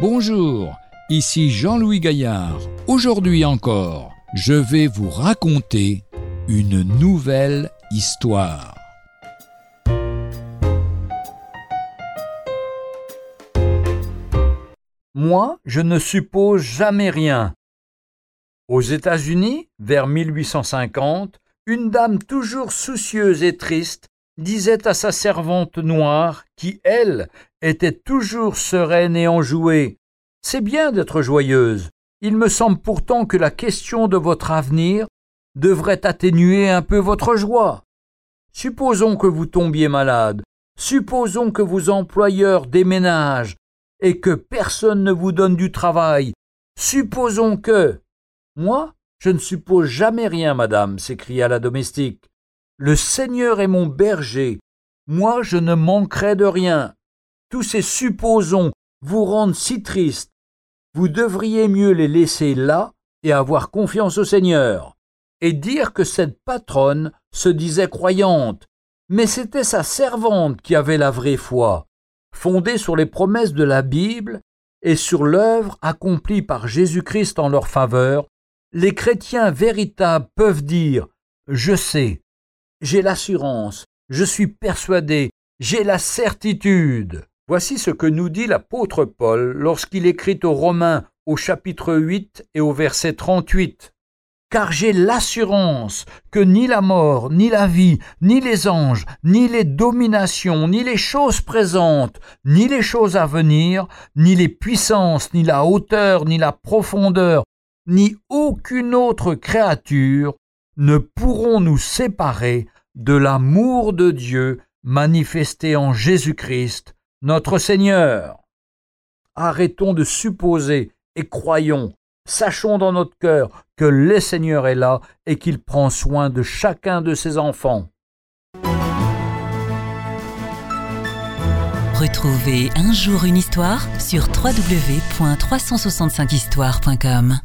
Bonjour, ici Jean-Louis Gaillard. Aujourd'hui encore, je vais vous raconter une nouvelle histoire. Moi, je ne suppose jamais rien. Aux États-Unis, vers 1850, une dame toujours soucieuse et triste disait à sa servante noire, qui, elle, était toujours sereine et enjouée. C'est bien d'être joyeuse. Il me semble pourtant que la question de votre avenir devrait atténuer un peu votre joie. Supposons que vous tombiez malade, supposons que vos employeurs déménagent et que personne ne vous donne du travail, supposons que. Moi, je ne suppose jamais rien, madame, s'écria la domestique. Le Seigneur est mon berger. Moi, je ne manquerai de rien. Tous ces supposons vous rendent si triste. Vous devriez mieux les laisser là et avoir confiance au Seigneur. Et dire que cette patronne se disait croyante, mais c'était sa servante qui avait la vraie foi, fondée sur les promesses de la Bible et sur l'œuvre accomplie par Jésus-Christ en leur faveur. Les chrétiens véritables peuvent dire Je sais, j'ai l'assurance, je suis persuadé, j'ai la certitude. Voici ce que nous dit l'apôtre Paul lorsqu'il écrit aux Romains au chapitre 8 et au verset 38. Car j'ai l'assurance que ni la mort, ni la vie, ni les anges, ni les dominations, ni les choses présentes, ni les choses à venir, ni les puissances, ni la hauteur, ni la profondeur, ni aucune autre créature ne pourront nous séparer de l'amour de Dieu manifesté en Jésus-Christ, notre Seigneur. Arrêtons de supposer et croyons, sachons dans notre cœur que le Seigneur est là et qu'il prend soin de chacun de ses enfants. Retrouvez un jour une histoire sur www.365histoire.com.